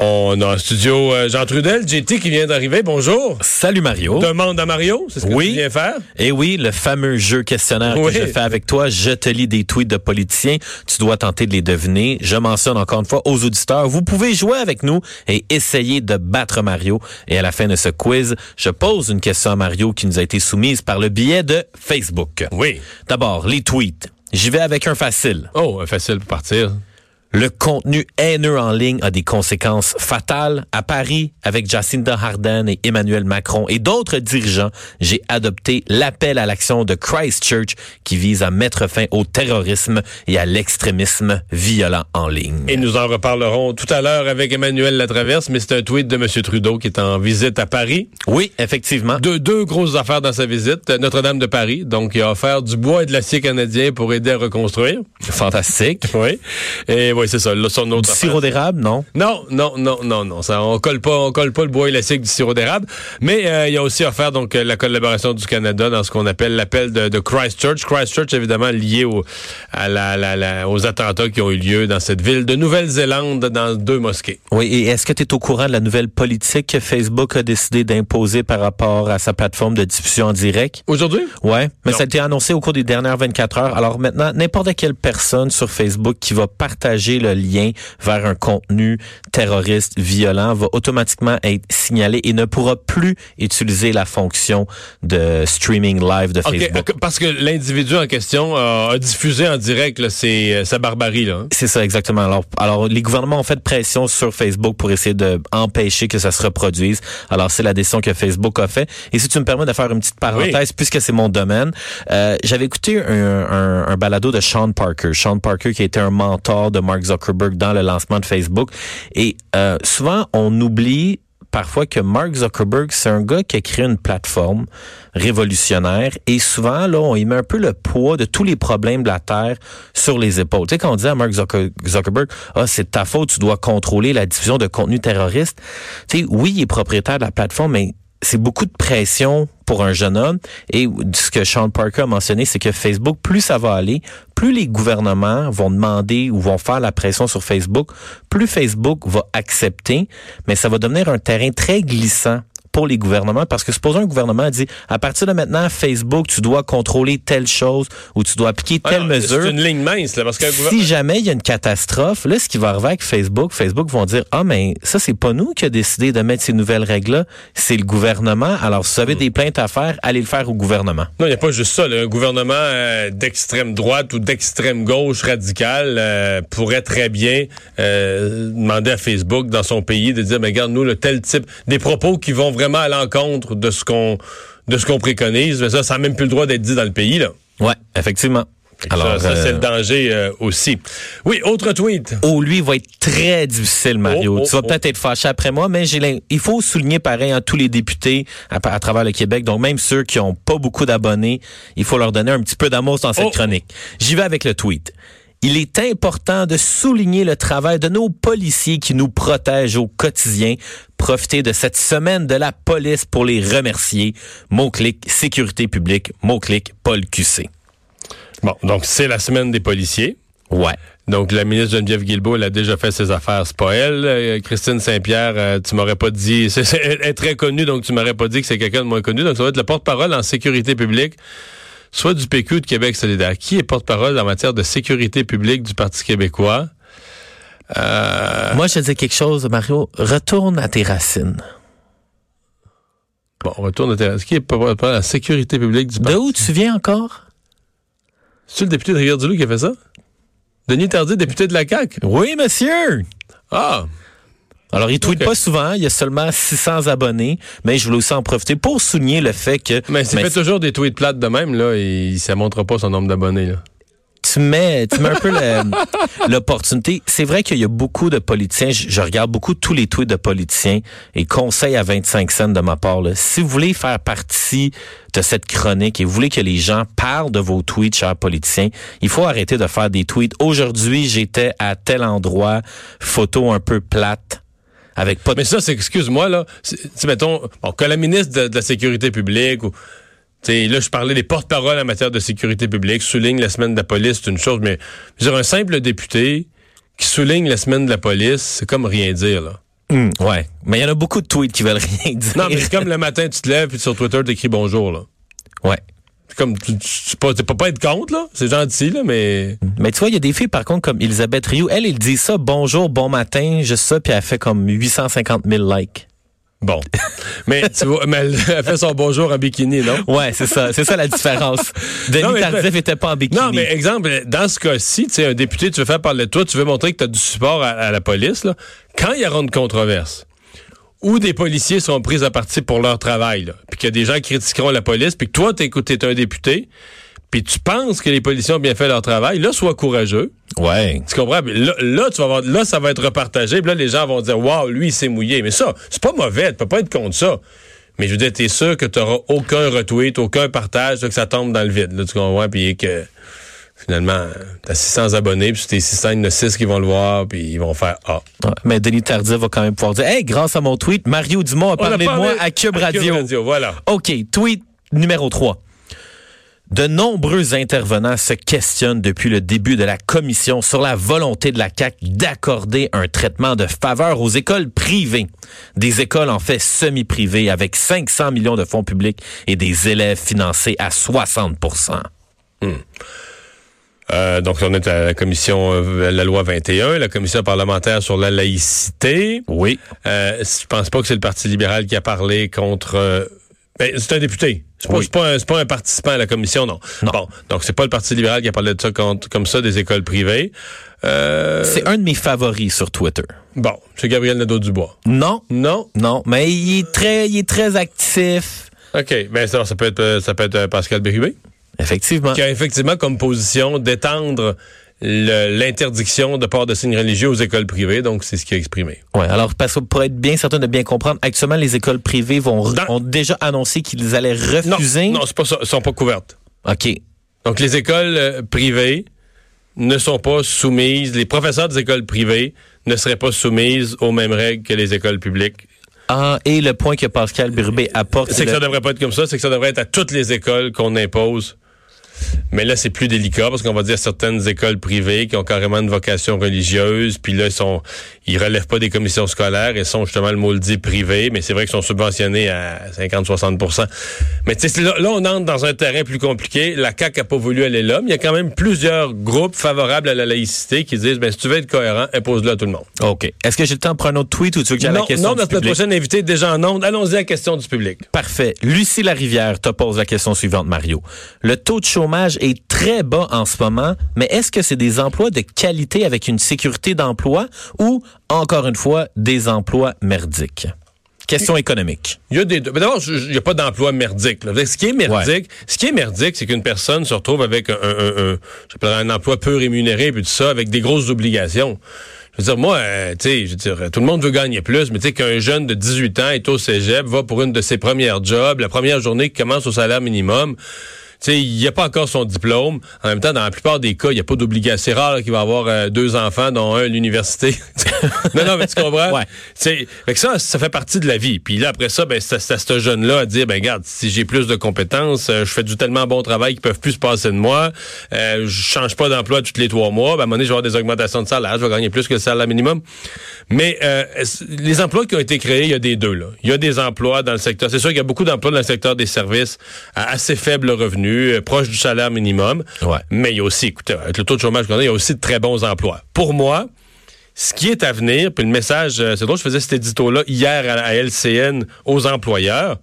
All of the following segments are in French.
On a en studio euh, Jean Trudel, JT qui vient d'arriver. Bonjour. Salut Mario. Demande à Mario, c'est ce que Oui. tu viens faire? Et oui, le fameux jeu questionnaire Oui. que je fais avec toi, je te lis des tweets de politiciens, tu dois tenter de les deviner. Je mentionne encore une fois aux auditeurs, vous pouvez jouer avec nous et essayer de battre Mario. Et à la fin de ce quiz, je pose une question à Mario qui nous a été soumise par le biais de Facebook. Oui. D'abord, les tweets. J'y vais avec un facile. Oh, facile pour partir. Le contenu haineux en ligne a des conséquences fatales. À Paris, avec Jacinda Ardern et Emmanuel Macron et d'autres dirigeants, j'ai adopté l'appel à l'action de Christchurch qui vise à mettre fin au terrorisme et à l'extrémisme violent en ligne. Et nous en reparlerons tout à l'heure avec Emmanuel Latraverse, mais c'est un tweet de M. Trudeau qui est en visite à Paris. Oui, effectivement. Deux, deux grosses affaires dans sa visite. Notre-Dame de Paris, donc il a offert du bois et de l'acier canadien pour aider à reconstruire. Fantastique. Oui. Et oui, c'est ça. Là, son autre Du affaire. sirop d'érable, non? Non, non, non, non, non. Ça, on colle pas, on colle pas le bois élastique du sirop d'érable. Mais euh, il a aussi offert donc euh, la collaboration du Canada dans ce qu'on appelle l'appel de, de Christchurch. Christchurch évidemment lié au, à la, la- la- aux attentats qui ont eu lieu dans cette ville de Nouvelle-Zélande dans deux mosquées. Oui, et est-ce que tu es au courant de la nouvelle politique que Facebook a décidé d'imposer par rapport à sa plateforme de diffusion en direct? Aujourd'hui? Ouais, mais Non. ça a été annoncé au cours des dernières 24 heures. Alors maintenant, n'importe quelle personne sur Facebook qui va partager le lien vers un contenu terroriste violent va automatiquement être signalé et ne pourra plus utiliser la fonction de streaming live de OK, Facebook. euh, parce que l'individu en question a, a diffusé en direct là, euh, sa barbarie là. hein. C'est ça exactement. Alors, alors les gouvernements ont fait pression sur Facebook pour essayer de empêcher que ça se reproduise. Alors c'est la décision que Facebook a fait. Et si tu me permets de faire une petite parenthèse, puisque c'est mon domaine, euh, j'avais écouté un, un, un balado de Sean Parker. Sean Parker qui été un mentor de Mark Zuckerberg dans le lancement de Facebook. Et euh, souvent on oublie parfois que Mark Zuckerberg, c'est un gars qui a créé une plateforme révolutionnaire et souvent, là, on y met un peu le poids de tous les problèmes de la Terre sur les épaules. Tu sais, quand on dit à Mark Zucker- Zuckerberg, ah, c'est ta faute, tu dois contrôler la diffusion de contenu terroriste. Tu sais, oui, il est propriétaire de la plateforme, mais c'est beaucoup de pression pour un jeune homme. Et ce que Sean Parker a mentionné, c'est que Facebook, plus ça va aller, plus les gouvernements vont demander ou vont faire la pression sur Facebook, plus Facebook va accepter, mais ça va devenir un terrain très glissant pour les gouvernements parce que supposons un gouvernement dit à partir de maintenant Facebook tu dois contrôler telle chose ou tu dois appliquer Ah telle non, mesure C'est une ligne mince là, parce qu'un si jamais il y a une catastrophe, là, ce qui va arriver avec Facebook, Facebook vont dire, ah, mais ça, c'est pas nous qui a décidé de mettre ces nouvelles règles-là, c'est le gouvernement. Alors, si vous avez des plaintes à faire, allez le faire au gouvernement. Non, il n'y a pas juste ça. là. Un gouvernement euh, d'extrême droite ou d'extrême gauche radicale euh, pourrait très bien euh, demander à Facebook dans son pays de dire, mais regarde, nous, le tel type, des propos qui vont vraiment à l'encontre de ce qu'on de ce qu'on préconise, mais ça, ça n'a même plus le droit d'être dit dans le pays. Là. Ouais, effectivement. Alors, ça, ça, c'est euh, le danger euh, aussi. Oui, autre tweet. Oh, lui, il va être très difficile, Mario. Oh, oh, tu vas oh. peut-être être fâché après moi, mais j'ai il faut souligner pareil à tous les députés à, à travers le Québec. Donc, même ceux qui ont pas beaucoup d'abonnés, il faut leur donner un petit peu d'amour dans cette chronique. J'y vais avec le tweet. Il est important de souligner le travail de nos policiers qui nous protègent au quotidien. Profitez de cette semaine de la police pour les remercier. Mot-clic sécurité publique. Mot-clic Paul QC. Bon, donc c'est la semaine des policiers. Ouais. Donc, la ministre Geneviève Guilbeault, elle a déjà fait ses affaires. C'est pas elle. Euh, Christine Saint-Pierre, euh, tu m'aurais pas dit... c'est- c'est- elle est très connue, donc tu m'aurais pas dit que c'est quelqu'un de moins connu. Donc, ça va être le porte-parole en sécurité publique, soit du PQ ou de Québec solidaire. Qui est porte-parole en matière de sécurité publique du Parti québécois? Euh, Moi, je te dis quelque chose, Mario. Retourne à tes racines. bon, on retourne à terrain. Qui est porte-parole en sécurité publique du De Parti? où tu viens encore? C'est le député de Rivière-du-Loup qui a fait ça? Denis Tardy, député de la CAQ? Oui, monsieur. Ah! Alors, il tweet pas souvent. Il y a seulement 600 abonnés. Mais je voulais aussi en profiter pour souligner le fait que Mais s'il mais fait toujours des tweets plates de même, là, et ça montrera pas son nombre d'abonnés, là. tu mets, tu mets un peu l'opportunité. C'est vrai qu'il y a beaucoup de politiciens. Je, je regarde beaucoup tous les tweets de politiciens et conseil à 25 cents de ma part. là. Si vous voulez faire partie de cette chronique et vous voulez que les gens parlent de vos tweets, chers politiciens, il faut arrêter de faire des tweets. Aujourd'hui, j'étais à tel endroit, photo un peu plate. Avec pas de Mais ça, c'est, excuse-moi, là, c'est, mettons, bon, que la ministre de, de la Sécurité publique ou, tu sais, là, je parlais des porte-paroles en matière de sécurité publique, souligne la semaine de la police, c'est une chose, mais, je veux dire, un simple député qui souligne la semaine de la police, c'est comme rien dire, là. Hmm, ouais. Mais il y en a beaucoup de tweets qui veulent rien dire. Non, mais c'est comme le matin, tu te lèves, puis sur Twitter, tu écris bonjour, là. Ouais. Comme, tu, tu, peux pas être contre, là. C'est gentil, là, mais. Mais tu vois, il y a des filles, par contre, comme Elisabeth Rioux. Elle, elle dit ça, bonjour, bon matin, juste ça, puis elle fait comme 850 000 likes. Bon. mais tu vois, mais elle, fait son bonjour en bikini, non? Ouais, c'est ça. C'est ça la différence. Denis non, Tardif était pas en bikini. Non, mais exemple, dans ce cas-ci, tu sais, un député, tu veux faire parler de toi, tu veux montrer que tu as du support à, à la police, là. Quand il y aura une controverse, où des policiers sont pris à partie pour leur travail, là, puis qu'il y a des gens qui critiqueront la police, puis que toi, t'es es un député, puis tu penses que les policiers ont bien fait leur travail, là, sois courageux. Ouais. Tu comprends? Là, là, tu vas voir, là, ça va être repartagé, puis là, les gens vont dire, waouh, lui, il s'est mouillé. Mais ça, c'est pas mauvais, tu peux pas être contre ça. Mais je veux dire, t'es sûr que tu aucun retweet, aucun partage, que ça tombe dans le vide, là, tu comprends? Puis que finalement, t'as 600 abonnés, puis tes 600, il y en a 6 qui vont le voir, puis ils vont faire Ah. mais Denis Tardif va quand même pouvoir dire Hey, grâce à mon tweet, Mario Dumont a parlé de moi à Cube Radio. Cube Radio voilà. OK, tweet numéro 3. De nombreux intervenants se questionnent depuis le début de la commission sur la volonté de la CAC d'accorder un traitement de faveur aux écoles privées. Des écoles en fait semi-privées avec 500 millions de fonds publics et des élèves financés à 60 hmm. Euh, donc, on est à la commission, euh, la loi 21, la commission parlementaire sur la laïcité. Oui. Euh, je pense pas que c'est le Parti libéral qui a parlé contre... Euh, ben, c'est un député. C'est pas, pas, un participant à la commission, non. non. Bon, donc c'est pas le Parti libéral qui a parlé de ça contre, comme ça des écoles privées. Euh... C'est un de mes favoris sur Twitter. Bon, c'est Gabriel Nadeau-Dubois. Non. Non? Non, mais il est très, il est très actif. OK. Ben, ça, ça peut être, ça peut être Pascal Bérubé. Effectivement. Qui a effectivement comme position d'étendre l'interdiction de port de signes religieux aux écoles privées. Donc, c'est ce qu'il a exprimé. Oui, alors parce que pour être bien certain de bien comprendre, actuellement, les écoles privées vont ont déjà annoncé qu'ils allaient refuser. Non, non c'est pas ça. Elles sont pas couvertes. OK. Donc, les écoles euh, privées ne sont pas soumises, les professeurs des écoles privées ne seraient pas soumises aux mêmes règles que les écoles publiques. Ah, et le point que Pascal Birubé apporte... C'est que ça devrait pas être comme ça, c'est que ça devrait être à toutes les écoles qu'on impose mais là, c'est plus délicat parce qu'on va dire certaines écoles privées qui ont carrément une vocation religieuse, puis là, ils sont, ils relèvent pas des commissions scolaires et sont justement le mot le dit privé, mais c'est vrai qu'ils sont subventionnés à 50-60 Mais tu sais, là, on entre dans un terrain plus compliqué. La CAQ a pas voulu aller là, mais il y a quand même plusieurs groupes favorables à la laïcité qui disent, ben, si tu veux être cohérent, impose-le à tout le monde. OK. Est-ce que j'ai le temps pour un autre tweet ou tu veux que j'ai la question Non, notre prochaine invitée déjà en ondes. Allons-y à la question du public. Parfait. Lucie Larivière te pose la question suivante, Mario. Le taux de chômage est très bas en ce moment, mais est-ce que c'est des emplois de qualité avec une sécurité d'emploi ou, encore une fois, des emplois merdiques? Question économique. Il y a des d'abord il n'y a pas d'emploi merdique. Ce qui est merdique, ce qui est merdique, c'est qu'une personne se retrouve avec un, un, un, un emploi peu rémunéré puis tout ça avec des grosses obligations. Je veux dire, moi, euh, tu sais, je veux dire, tout le monde veut gagner plus, mais tu sais qu'un jeune de 18 ans est au cégep, va pour une de ses premières jobs, la première journée qui commence au salaire minimum, sais, il n'y a pas encore son diplôme. En même temps, dans la plupart des cas, il n'y a pas d'obligation. C'est rare qu'il va avoir euh, deux enfants, dont un à l'université. non, non, mais tu comprends? ouais. Fait que ça, ça fait partie de la vie. Puis là, après ça, ben, c'est à ce jeune-là à dire, ben, regarde, si j'ai plus de compétences, euh, je fais du tellement bon travail qu'ils peuvent plus se passer de moi, euh, je change pas d'emploi tous les trois mois, ben, à un moment donné, je vais avoir des augmentations de salaire, je vais gagner plus que le salaire minimum. Mais euh, les emplois qui ont été créés, il y a des deux, là. Il y a des emplois dans le secteur. C'est sûr qu'il y a beaucoup d'emplois dans le secteur des services à assez faible revenu euh, proche du salaire minimum. Mais il y a aussi, écoutez, avec le taux de chômage qu'on a, il y a aussi de très bons emplois. Pour moi, ce qui est à venir, puis le message, euh, c'est drôle, je faisais cet édito-là hier à, LCN aux employeurs,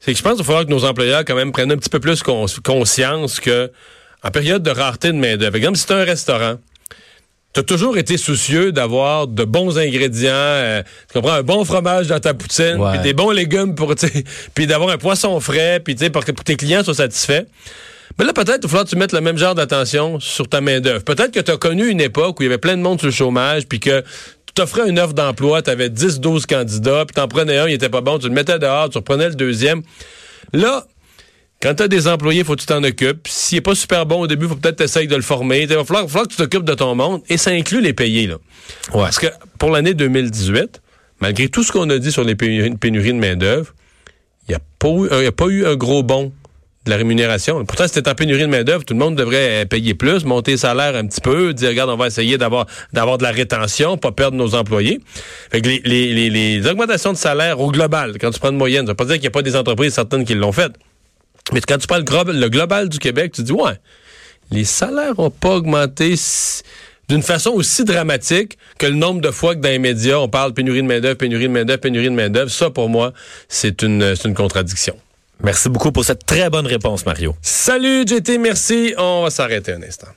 c'est que je pense qu'il faudra que nos employeurs quand même prennent un petit peu plus conscience que en période de rareté de main-d'œuvre, exemple, si c'est un restaurant, tu as toujours été soucieux d'avoir de bons ingrédients, euh, tu comprends, un bon fromage dans ta poutine, puis des bons légumes pour, puis d'avoir un poisson frais, puis pour que tes clients soient satisfaits. Mais là, peut-être il va falloir que tu mettes le même genre d'attention sur ta main-d'œuvre. Peut-être que tu as connu une époque où il y avait plein de monde sur le chômage, puis que tu t'offrais une offre d'emploi, tu avais 10, 12 candidats, puis t'en prenais un, il était pas bon, tu le mettais dehors, tu reprenais le deuxième. Là, quand tu as des employés, faut que tu t'en occupes. S'il n'est pas super bon au début, faut peut-être essayer de le former. Il va falloir, que tu t'occupes de ton monde et ça inclut les payer. Là. Parce que pour l'année 2018, malgré tout ce qu'on a dit sur les pénuries de main-d'œuvre, il n'y a, pas eu, a pas eu un gros bond de la rémunération. Pourtant, c'était en pénurie de main-d'œuvre, tout le monde devrait payer plus, monter les salaires un petit peu, dire regarde, on va essayer d'avoir d'avoir de la rétention, pas perdre nos employés. Fait que les, les, les, augmentations de salaire au global, quand tu prends une moyenne, ça veut pas dire qu'il n'y a pas des entreprises certaines qui l'ont fait. Mais quand tu prends le global, du Québec, tu dis ouais, les salaires ont pas augmenté d'une façon aussi dramatique que le nombre de fois que dans les médias, on parle pénurie de main-d'œuvre, pénurie de main-d'œuvre, pénurie de main-d'œuvre. Ça, pour moi, c'est une, une contradiction. Merci beaucoup pour cette très bonne réponse, Mario. Salut, JT, merci. On va s'arrêter un instant.